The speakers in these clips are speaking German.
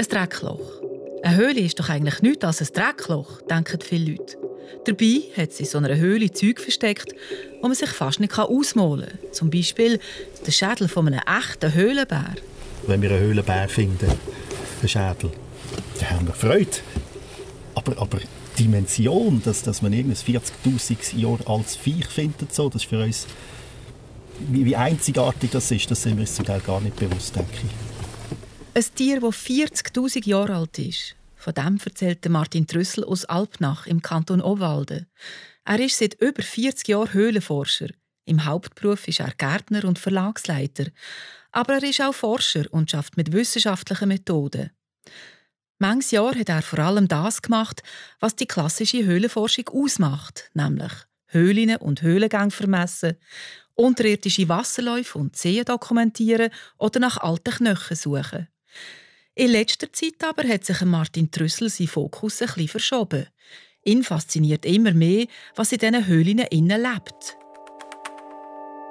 Ein Dreckloch. Eine Höhle ist doch eigentlich nichts als ein Dreckloch, denken viele Leute. Dabei hat sie in so einer Höhle Zeug versteckt, wo man sich fast nicht ausmalen kann. Zum Beispiel der Schädel von einem echten Höhlenbär. Wenn wir einen Höhlenbär finden, einen Schädel, dann haben wir Freude. Aber, aber die Dimension, dass, dass man irgendein 40'000 Jahre altes Viech findet, so, das ist für uns, wie, wie einzigartig das ist, das sind wir uns zum Teil gar nicht bewusst, denke ich. Ein Tier, das 40'000 Jahre alt ist. Von dem erzählte Martin Trüssel aus Alpnach im Kanton Obwalden. Er ist seit über 40 Jahren Höhlenforscher. Im Hauptberuf ist er Gärtner und Verlagsleiter. Aber er ist auch Forscher und schafft mit wissenschaftlichen Methoden. Manches Jahr hat er vor allem das gemacht, was die klassische Höhlenforschung ausmacht, nämlich Höhlen und Höhlengänge vermessen, unterirdische Wasserläufe und Seen dokumentieren oder nach alten Knochen suchen. In letzter Zeit aber hat sich Martin Trüssel sein Fokus ein verschoben. Ihn fasziniert immer mehr, was in diesen Höhlen innen lebt.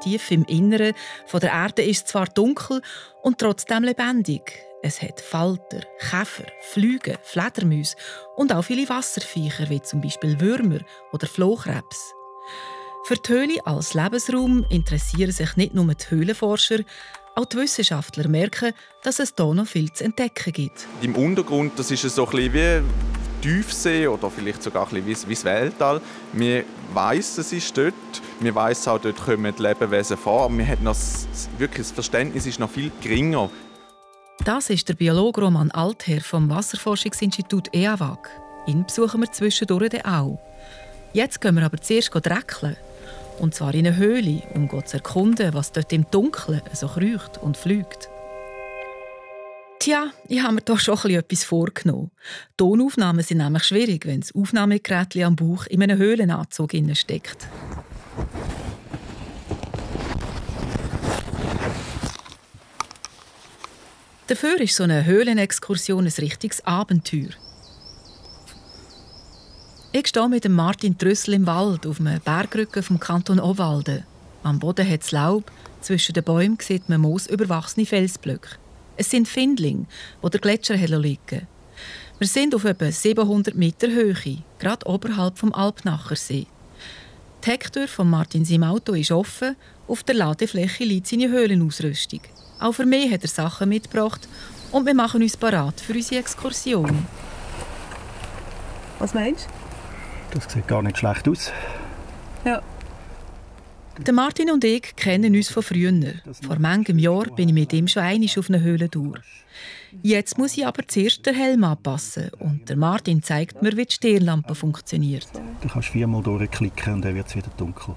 Tief im Inneren von der Erde ist es zwar dunkel und trotzdem lebendig. Es hat Falter, Käfer, Flüge, Fledermäuse und auch viele Wasserviecher, wie zum Beispiel Würmer oder Flohkrebs. Für die Höhle als Lebensraum interessieren sich nicht nur die Höhlenforscher, auch die Wissenschaftler merken, dass es hier noch viel zu entdecken gibt. Im Untergrund das ist es so ein bisschen wie Tiefsee oder vielleicht sogar ein bisschen wie das Weltall. Man weiß, es ist dort. Man weiß auch, dort kommen die Lebewesen vor. Man hat noch wirklich das Verständnis ist noch viel geringer. Das ist der Biologe Roman Altherr vom Wasserforschungsinstitut EAWAG. Ihn besuchen wir zwischendurch auch. Jetzt gehen wir aber zuerst dreckeln. Und zwar in eine Höhle, um zu erkunden, was dort im Dunkeln so kreucht und fliegt. Tja, ich habe mir doch schon etwas vorgenommen. Tonaufnahmen sind nämlich schwierig, wenn das Aufnahmegerät am Bauch in einem Höhlenanzug steckt. Dafür ist so eine Höhlenexkursion ein richtiges Abenteuer. Ich stehe mit Martin Trüssel im Wald auf einem Bergrücken vom Kanton Obwalden. Am Boden hat es Laub, zwischen den Bäumen sieht man moosüberwachsene Felsblöcke. Es sind Findlinge, wo der Gletscher liegen. Wir sind auf etwa 700 Meter Höhe, gerade oberhalb vom Alpnachersee. Die Hecktür von Martin seinem Auto ist offen, auf der Ladefläche liegt seine Höhlenausrüstung. Auch für mich hat er Sachen mitgebracht und wir machen uns parat für unsere Exkursion. Was meinst du? Das sieht gar nicht schlecht aus. Ja. Der Martin und ich kennen uns von früher. Vor manchem Jahr bin ich mit ihm schon einig auf einer Höhlentour. Jetzt muss ich aber zuerst den Helm anpassen und der Martin zeigt mir, wie die Stirnlampe funktioniert. Du kannst viermal durchklicken und dann wird es wieder dunkel.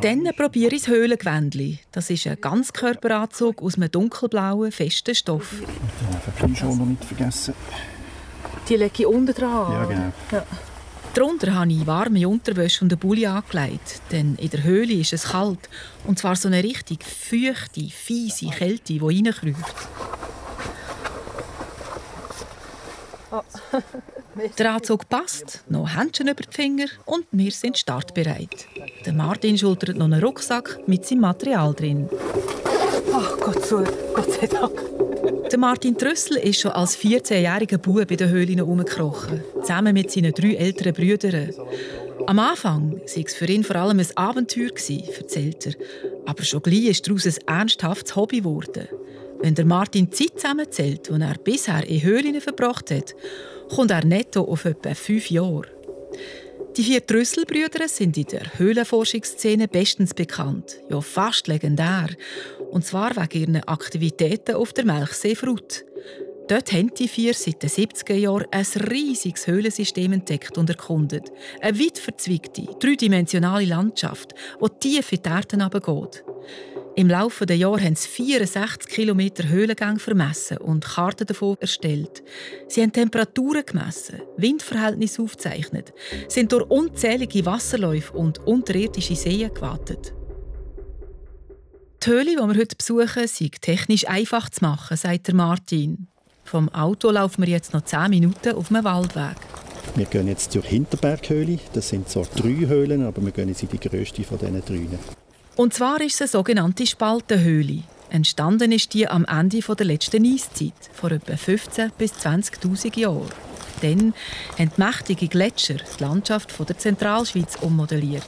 Dann probiere ich das Höhlengewändchen. Das ist ein Ganzkörperanzug aus einem dunkelblauen, festen Stoff. Dann einfach die noch nicht vergessen. Die lege ich unten dran. Ja, genau. Ja. Darunter habe ich warme Unterwäsche und eine Bulli angelegt, denn in der Höhle ist es kalt. Und zwar so eine richtig feuchte, fiese Kälte, die reinkriecht. Oh. Der Anzug passt, noch Händchen über die Finger und wir sind startbereit. Der Martin schultert noch einen Rucksack mit seinem Material drin. Ach Gott, so, Gott sei Dank. Der Martin Trüssel ist schon als 14-jähriger Bub in den Höhlen herumgekrochen, zusammen mit seinen drei älteren Brüdern. Am Anfang war es für ihn vor allem ein Abenteuer, erzählt er. Aber schon gleich ist daraus ein ernsthaftes Hobby geworden. Wenn der Martin die Zeit zusammenzählt, die er bisher in Höhlen verbracht hat, kommt er netto auf etwa fünf Jahre. Die vier Trüsselbrüder sind in der Höhlenforschungsszene bestens bekannt, ja fast legendär. Und zwar wegen ihren Aktivitäten auf der Melchseefrut. Dort haben die vier seit den 70er Jahren ein riesiges Höhlensystem entdeckt und erkundet. Eine weit verzweigte, dreidimensionale Landschaft, die tief in die Erde hinabgeht. Im Laufe der Jahre haben sie 64 Kilometer Höhlengang vermessen und Karten davon erstellt. Sie haben Temperaturen gemessen, Windverhältnisse aufgezeichnet, sind durch unzählige Wasserläufe und unterirdische Seen gewartet. Die Höhle, die wir heute besuchen, ist technisch einfach zu machen, sagt Martin. Vom Auto laufen wir jetzt noch 10 Minuten auf einem Waldweg. Wir gehen jetzt zur Hinterberghöhle. Das sind zwar drei Höhlen, aber wir gehen jetzt in die grösste von diesen drei. Und zwar ist es eine sogenannte Spaltenhöhle. Entstanden ist die am Ende der letzten Eiszeit, vor etwa 15.000 bis 20.000 Jahren. Dann haben mächtige Gletscher die Landschaft der Zentralschweiz ummodelliert.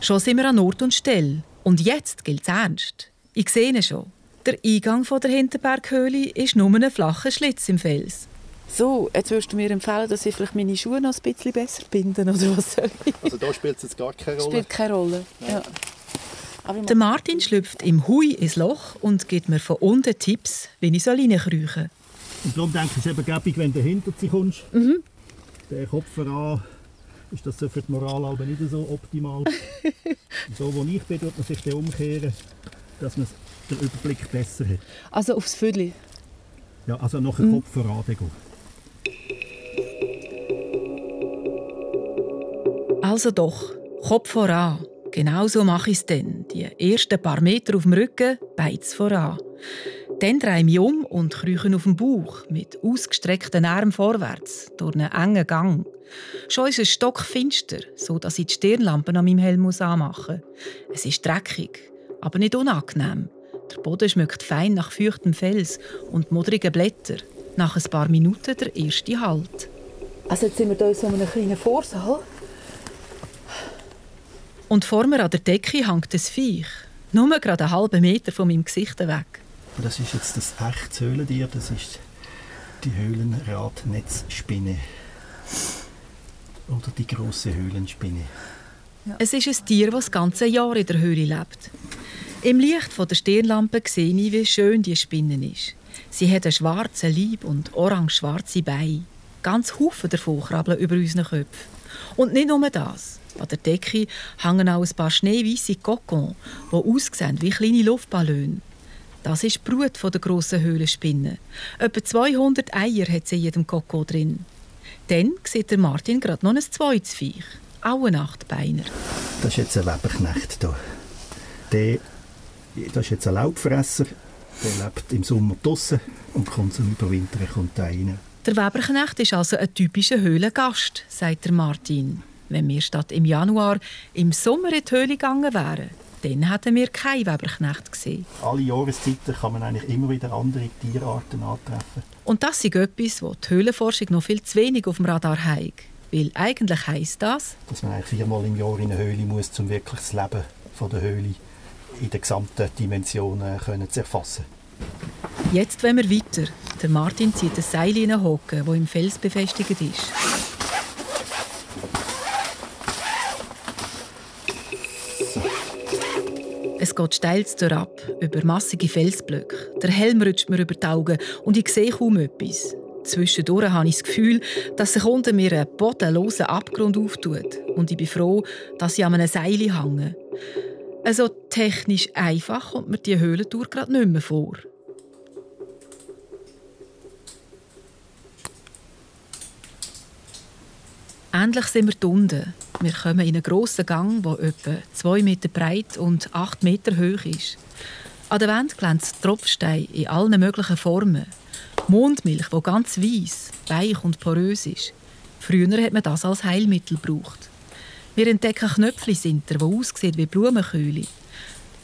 Schon sind wir an Ort und Stelle. Und jetzt gilt es ernst. Ich sehe ihn schon. Der Eingang der Hinterberghöhle ist nur ein flacher Schlitz im Fels. So, jetzt würdest du mir empfehlen, dass ich vielleicht meine Schuhe noch ein bisschen besser binden, oder was soll ich? Also da spielt es jetzt gar keine Rolle? Spielt keine Rolle, ja. Der Martin schlüpft im Hui ins Loch und gibt mir von unten Tipps, wie ich reinkriechen soll. Und darum denke ich, es eben gäbig, wenn du hinter sie kommst. Mhm. Der Kopf voran ist das für die Moral aber nicht so optimal. so, wo ich bin, tut man sich dann umkehren, dass man den Überblick besser hat. Also aufs Viertel? Ja, also noch einen mhm. Kopf voran gehen. Also doch, Kopf voran. Genau so mache ich es dann. Die ersten paar Meter auf dem Rücken, beiz voran. Dann drehe ich mich um und krieche auf dem Bauch mit ausgestreckten Armen vorwärts durch einen engen Gang. Schon ist es stockfinster, so dass ich die Stirnlampe an meinem Helm anmachen muss. Es ist dreckig, aber nicht unangenehm. Der Boden schmeckt fein nach feuchtem Fels und modrigen Blättern. Nach ein paar Minuten der erste Halt. Also jetzt sind wir hier in so einem kleinen Vorsaal. Und vor mir an der Decke hängt ein Viech. Nur gerade einen halben Meter von meinem Gesicht weg. Das ist jetzt das echte Höhlentier, das ist die Höhlenradnetzspinne. Oder die große Höhlenspinne. Es ist ein Tier, das das ganze Jahr in der Höhle lebt. Im Licht der Stirnlampe sehe ich, wie schön die Spinne ist. Sie hat einen schwarzen Leib und orange-schwarze Beine. Ganz Haufen davon krabbeln über unseren Köpfen. Und nicht nur das. An der Decke hängen auch ein paar schneeweiße Kokons, die aussehen wie kleine Luftballone. Das ist die Brut der grossen Höhlenspinne. Etwa 200 Eier hat sie in jedem Kokon drin. Dann sieht der Martin gerade noch ein zweites Viech. Auch ein Achtbeiner. Das ist jetzt ein Weberknecht hier. Der, das ist jetzt ein Laubfresser. Der lebt im Sommer draußen und kommt zum Überwintern kommt rein. Der Weberknecht ist also ein typischer Höhlengast, sagt der Martin. Wenn wir statt im Januar im Sommer in die Höhle gegangen wären, dann hätten wir keinen Weberknecht gesehen. Alle Jahreszeiten kann man eigentlich immer wieder andere Tierarten antreffen. Und das ist etwas, was die Höhlenforschung noch viel zu wenig auf dem Radar hat. Weil eigentlich heisst das, dass man eigentlich viermal im Jahr in eine Höhle muss, um wirklich das Leben von der Höhle in der gesamten Dimension äh, zu erfassen. Jetzt wollen wir weiter. Der Martin zieht ein Seil in einen Hocken, das im Fels befestigt ist. Es geht steil ab, über massige Felsblöcke. Der Helm rutscht mir über die Augen und ich sehe kaum etwas. Zwischendurch habe ich das Gefühl, dass sich unter mir ein bodenloser Abgrund auftut. Und ich bin froh, dass ich an einem Seil hänge. Also technisch einfach kommt mir die Höhlentour gerade nicht mehr vor. Endlich sind wir unten. Wir kommen in einen grossen Gang, der etwa 2 Meter breit und 8 Meter hoch ist. An der Wand glänzt Tropfstein in allen möglichen Formen. Mondmilch, die ganz weiss, weich und porös ist. Früher hat man das als Heilmittel gebraucht. Wir entdecken Knöpflisinter, die aussehen wie Blumenköhle.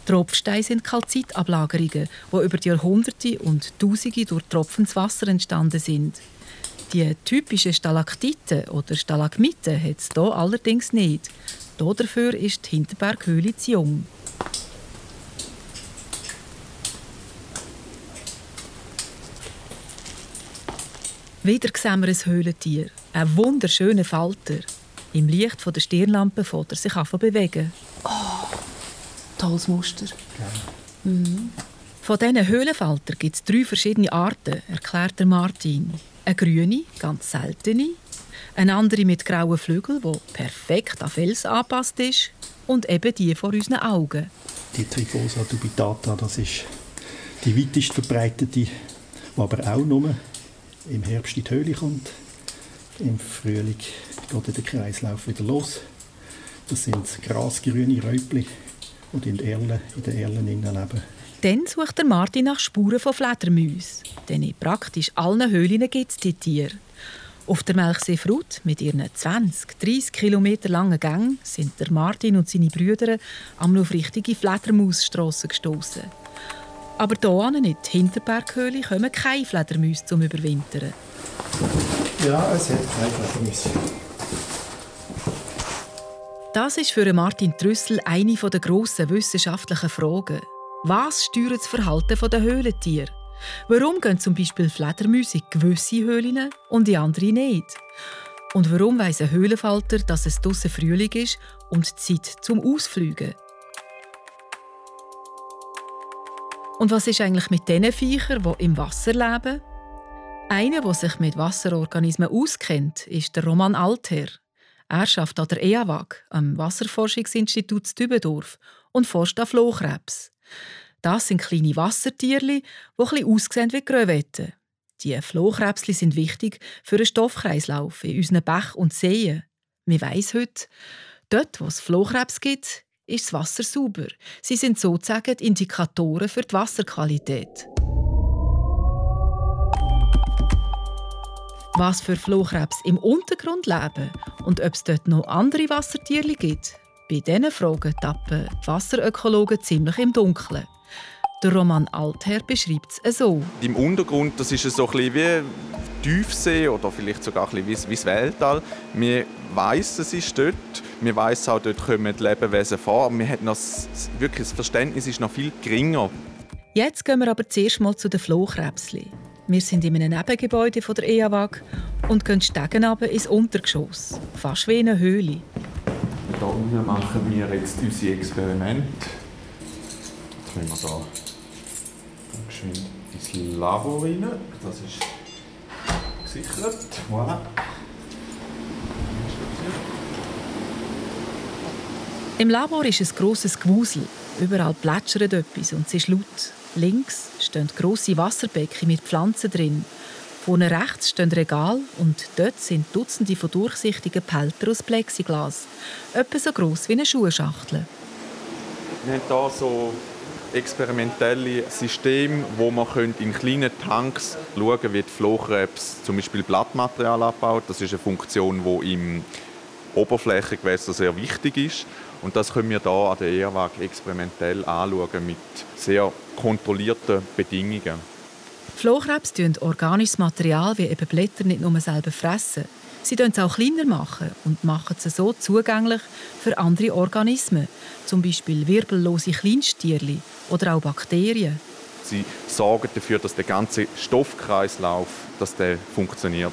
Tropfsteine sind Kalzitablagerungen, die über die Jahrhunderte und Tausende durch tropfendes Wasser entstanden sind. Die typischen Stalaktiten oder Stalagmiten hat es hier allerdings nicht. Hier dafür ist die Hinterberghöhle zu jung. Wieder sehen wir ein Höhlentier, ein wunderschöner Falter. Im Licht der Stirnlampe fährt er sich an bewegen. Oh, tolles Muster. Mhm. Von diesen Höhlenfalter gibt es drei verschiedene Arten, erklärt Martin. Eine grüne, ganz seltene, eine andere mit grauen Flügeln, die perfekt an Fels angepasst ist und eben die vor unseren Augen. Die Trifosa dubitata, das ist die weitest verbreitete, die aber auch nur im Herbst in die Höhle kommt. Im Frühling geht der Kreislauf wieder los. Das sind grasgrüne Räubli, die in, Erlen, in den Erlen leben. Dann sucht der Martin nach Spuren von Fledermäusen. Denn in praktisch allen Höhlen gibt es die Tiere. Auf der Melchsee Frut mit ihren 20, 30 Kilometer langen Gängen sind der Martin und seine Brüder am auf richtige Fledermausstrassen gestoßen. Aber hier in die Hinterberghöhle kommen keine Fledermäuse zum Überwintern. Ja, es hat keine Fledermäuse. Das ist für Martin Trüssel eine der grossen wissenschaftlichen Fragen. Was steuert das Verhalten der Höhlentiere? Warum gehen zum Beispiel Fledermäuse in gewisse Höhlen und in andere nicht? Und warum weiss ein Höhlenfalter, dass es draussen Frühling ist und Zeit zum Ausflügen? Und was ist eigentlich mit den Viechern, die im Wasser leben? Einer, der sich mit Wasserorganismen auskennt, ist der Roman Altherr. Er arbeitet an der EAWAG, am Wasserforschungsinstitut Dübendorf, und forscht an Flohkrebs. Das sind kleine Wassertierli, die etwas aussehen wie Krevetten. Die Flohkrebsli sind wichtig für den Stoffkreislauf in unseren Bächen und Seen. Wir weiss heute, dort, wo es Flohkrebs gibt, ist das Wasser sauber. Sie sind sozusagen Indikatoren für die Wasserqualität. Was für Flohkrebs im Untergrund leben und ob es dort noch andere Wassertiere gibt, bei diesen Fragen tappen die Wasserökologen ziemlich im Dunkeln. Der Roman Altherr beschreibt es so. Im Untergrund das ist so ein bisschen wie Tiefsee oder vielleicht sogar ein bisschen wie das Weltall. Wir weiss, es ist dort. Wir weiss auch, dort kommen die Lebewesen vor. Noch wirklich, das Verständnis ist noch viel geringer. Jetzt gehen wir aber zuerst mal zu den Flohkrebsli. Wir sind in einem Nebengebäude von der EAWAG und gehen Stegen ins Untergeschoss, fast wie eine Höhle. Hier unten machen wir jetzt unsere Experimente. Jetzt können wir hier schön ins Labor rein. Das ist gesichert. Voilà. Im Labor ist ein grosses Gewusel. Überall plätschert etwas und es ist laut. Links stehen grosse Wasserbecken mit Pflanzen drin. Vorne rechts stehen Regal und dort sind Dutzende von durchsichtigen Pelter aus Plexiglas, etwa so gross wie eine Schuhschachtel. Wir haben hier so experimentelle Systeme, wo man in kleinen Tanks schauen kann, wie die Flohkrebs zum Beispiel Blattmaterial abbaut. Das ist eine Funktion, die im Oberflächengewässer sehr wichtig ist. Und das können wir hier an der ERWAG experimentell anschauen mit sehr kontrollierten Bedingungen. Flohkrebs tun organisches Material wie eben Blätter nicht nur selber fressen. Sie es auch kleiner machen und machen es so zugänglich für andere Organismen, zum Beispiel wirbellose Kleinstierli oder auch Bakterien. Sie sorgen dafür, dass der ganze Stoffkreislauf dass der funktioniert.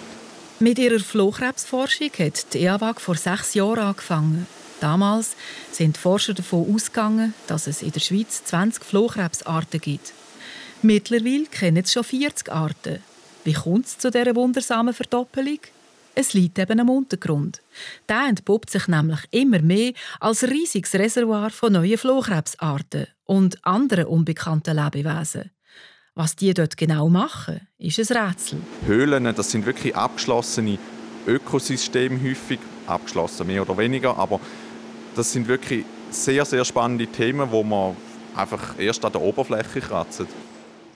Mit ihrer Flohkrebsforschung hat die EAWAG vor sechs Jahren angefangen. Damals sind die Forscher davon ausgegangen, dass es in der Schweiz 20 Flohkrebsarten gibt. Mittlerweile kennen es schon 40 Arten. Wie kommt es zu dieser wundersamen Verdoppelung? Es liegt eben am Untergrund. Der entpuppt sich nämlich immer mehr als riesiges Reservoir von neuen Flohkrebsarten und anderen unbekannten Lebewesen. Was die dort genau machen, ist ein Rätsel. Höhlen, das sind wirklich abgeschlossene Ökosysteme häufig, abgeschlossen mehr oder weniger, aber das sind wirklich sehr, sehr spannende Themen, wo man einfach erst an der Oberfläche kratzen.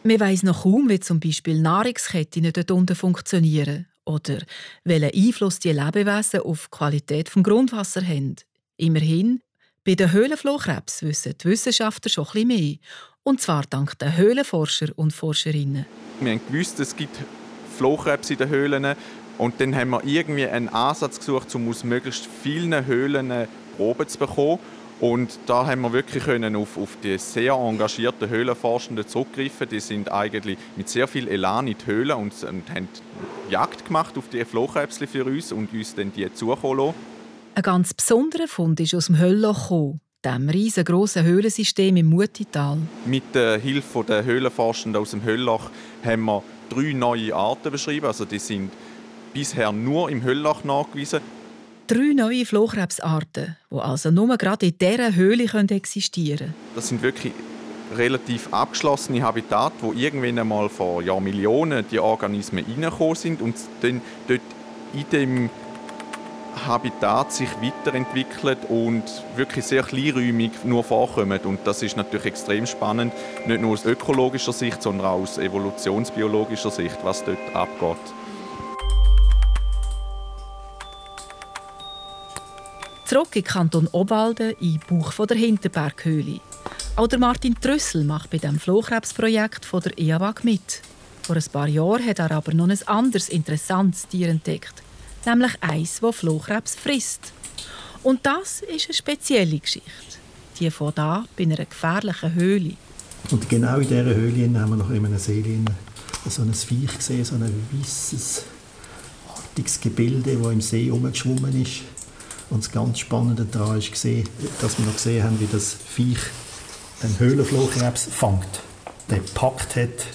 Man weiss noch kaum, wie zum Beispiel Nahrungsketten dort unten funktionieren oder welchen Einfluss die Lebewesen auf die Qualität des Grundwassers haben. Immerhin, bei den Höhlenflohkrebs wissen die Wissenschaftler schon etwas mehr. Und zwar dank den Höhlenforscher und Forscherinnen. Wir haben gewusst, es gibt Flohkrebs in den Höhlen. Und dann haben wir irgendwie einen Ansatz gesucht, um aus möglichst vielen Höhlen Proben zu bekommen. Und da haben wir wirklich können auf, auf die sehr engagierten Höhlenforschenden zurückgreifen. Die sind eigentlich mit sehr viel Elan in die Höhlen und, und haben Jagd gemacht auf die Flohkrebsli für uns und uns dann die zukommen lassen. Ein ganz besonderer Fund ist aus dem Höllloch gekommen, dem riesengroßen Höhlensystem im Mutital. Mit der Hilfe der Höhlenforschenden aus dem Höllloch haben wir drei neue Arten beschrieben. Also die sind bisher nur im Höllloch nachgewiesen Drei neue Flohkrebsarten, die also nur gerade in dieser Höhle existieren können. Das sind wirklich relativ abgeschlossene Habitate, wo irgendwann einmal vor Jahrmillionen die Organismen reingekommen sind und dann dort in dem Habitat sich weiterentwickelt und wirklich sehr kleinräumig nur vorkommen. Und das ist natürlich extrem spannend, nicht nur aus ökologischer Sicht, sondern auch aus evolutionsbiologischer Sicht, was dort abgeht. Zurück in Kanton Obwalden, in Buch von der Hinterberghöhle. Auch der Martin Trüssel macht bei dem Flohkrebsprojekt von der EAWAG mit. Vor ein paar Jahren hat er aber noch ein anderes interessantes Tier entdeckt, nämlich eins, das Flohkrebs frisst. Und das ist eine spezielle Geschichte. Die von da bei einer gefährlichen Höhle. Und genau in dieser Höhle haben wir noch in einer See so ein Viech gesehen, so ein weißes, artiges Gebilde, das im See herumgeschwommen ist. Und das ganz Spannende daran ist, gesehen, dass wir noch gesehen haben, wie das Viech den Höhlenflohkrebs fängt, den gepackt hat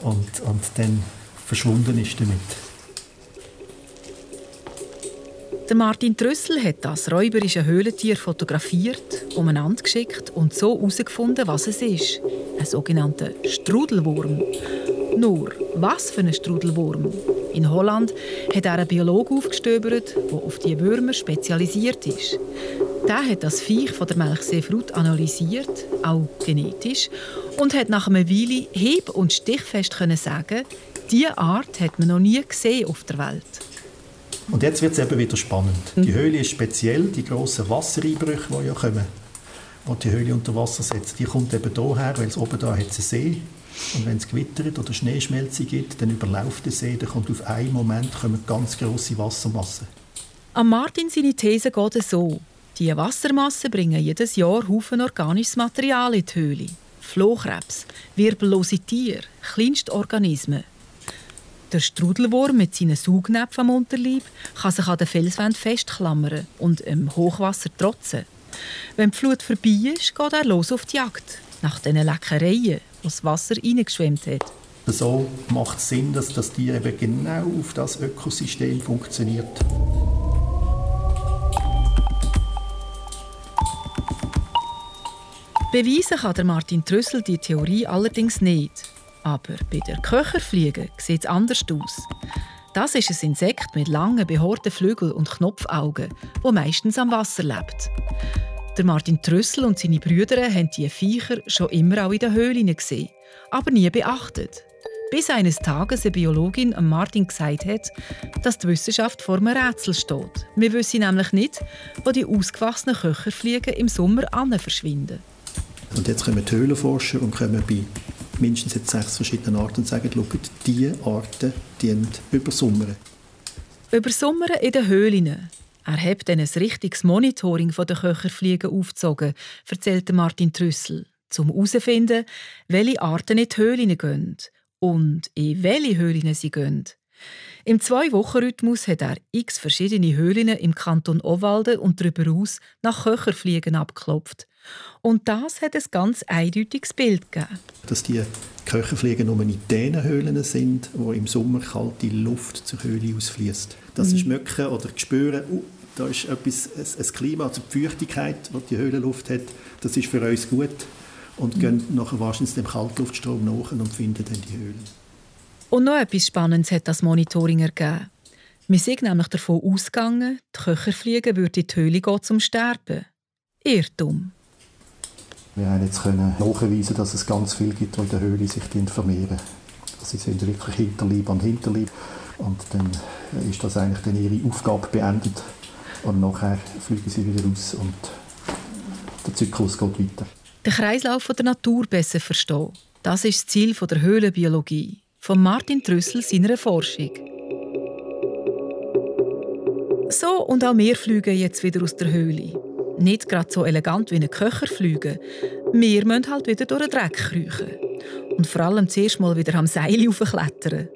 und, und dann verschwunden ist damit. Martin Trüssel hat das räuberische Höhlentier fotografiert, umeinander geschickt und so herausgefunden, was es ist. Ein sogenannter Strudelwurm. Nur, was für ein Strudelwurm? In Holland hat er einen Biologen aufgestöbert, der auf die Würmer spezialisiert ist. Der hat das Viech von der Melchseefrucht analysiert, auch genetisch, und hat nach einer Weile hieb- und stichfest können sagen, diese Art hat man noch nie gesehen auf der Welt. Und jetzt wird es eben wieder spannend. Mhm. Die Höhle ist speziell, die grossen Wassereinbrüche, die ja kommen, die die Höhle unter Wasser setzen, die kommt eben hierher, weil es oben da hat einen See und wenn es gewittert oder Schneeschmelze gibt, dann überläuft der See, dann kommt auf einen Moment kommen ganz grosse Wassermassen. An Martin seine These geht es so. Die Wassermassen bringen jedes Jahr Haufen organisches Material in die Höhle. Flohkrebs, wirbellose Tiere, kleinste Organismen. Der Strudelwurm mit seinen Saugnäpfen am Unterleib kann sich an den Felswänden festklammern und im Hochwasser trotzen. Wenn die Flut vorbei ist, geht er los auf die Jagd. Nach diesen Leckereien, das Wasser reingeschwemmt hat. So macht es Sinn, dass das Tier eben genau auf das Ökosystem funktioniert. Beweisen kann der Martin Trüssel die Theorie allerdings nicht. Aber bei der Köcherfliege sieht es anders aus. Das ist ein Insekt mit langen, behaarten Flügeln und Knopfaugen, wo meistens am Wasser lebt. Der Martin Trüssel und seine Brüder haben die Viecher schon immer auch in den Höhlen gesehen, aber nie beachtet. Bis eines Tages eine Biologin Martin gesagt hat, dass die Wissenschaft vor einem Rätsel steht. Wir wissen nämlich nicht, wo die ausgewachsenen Köcherfliegen im Sommer verschwinden. Und jetzt kommen die Höhlenforscher und kommen bei mindestens jetzt sechs verschiedenen Arten und sagen, schaut, diese Arten die übersommern. Übersommern in den Höhlen. Er hat dann ein richtiges Monitoring der Köcherfliegen aufgezogen, erzählte Martin Trüssel, um herauszufinden, welche Arten in die Höhlen gehen und in welche Höhlen sie gehen. Im Zwei-Wochen-Rhythmus hat er x verschiedene Höhlen im Kanton Obwalden und darüber aus nach Köcherfliegen abgeklopft. Und das hat ein ganz eindeutiges Bild gegeben. Dass die Köcherfliegen nur in den Höhlen sind, wo im Sommer kalte Luft zur Höhle ausfließt. Sie mhm. schmecken oder spüren, uh, da ist etwas, ein, ein Klima, also die Feuchtigkeit, die die Höhlenluft hat, das ist für uns gut. Und mhm. gehen nachher wahrscheinlich dem Kaltluftstrom nach und finden dann die Höhlen. Und noch etwas Spannendes hat das Monitoring ergeben. Wir sind nämlich davon ausgegangen, die Köcherfliegen würden in die Höhle gehen zum Sterben. Irrtum. Wir haben jetzt können nachweisen, dass es ganz viele gibt, die in der Höhle sich vermehren. Sie sind wirklich Hinterlieb an Hinterlieb. Und dann ist das eigentlich dann ihre Aufgabe beendet. Und nachher fliegen sie wieder raus und der Zyklus geht weiter. Den Kreislauf der Natur besser verstehen. Das ist das Ziel der Höhlenbiologie, von Martin Trüssel seiner Forschung. So und auch wir fliegen jetzt wieder aus der Höhle nicht gerade so elegant wie ein Köcher fliegen. Wir müssen halt wieder durch den Dreck kriechen. Und vor allem zuerst mal wieder am Seil aufklettern.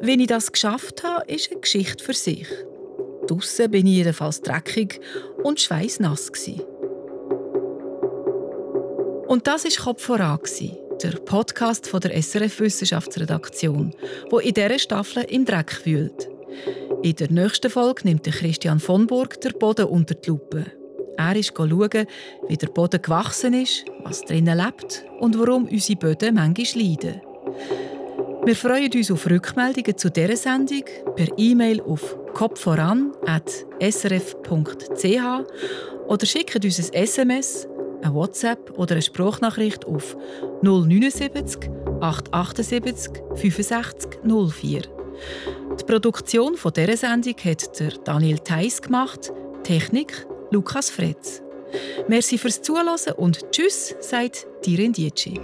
Wie ich das geschafft habe, ist eine Geschichte für sich. Draussen bin ich jedenfalls dreckig und schweißnass. Und das war Kopf voran, der Podcast von der SRF Wissenschaftsredaktion, wo in dieser Staffel im Dreck wühlt. In der nächsten Folge nimmt Christian von Burg der Boden unter die Lupe. Er ist schauen, wie der Boden gewachsen ist, was drinnen lebt und warum unsere Böden manchmal leiden. Wir freuen uns auf Rückmeldungen zu dieser Sendung per E-Mail auf kopfvoran.srf.ch oder schicken uns ein SMS, ein WhatsApp oder eine Sprachnachricht auf 079 878 65 04. Die Produktion dieser Sendung hat Daniel Theiss gemacht, Technik Lukas Fretz. Merci fürs Zuhören und Tschüss, sagt Diren Dietschi.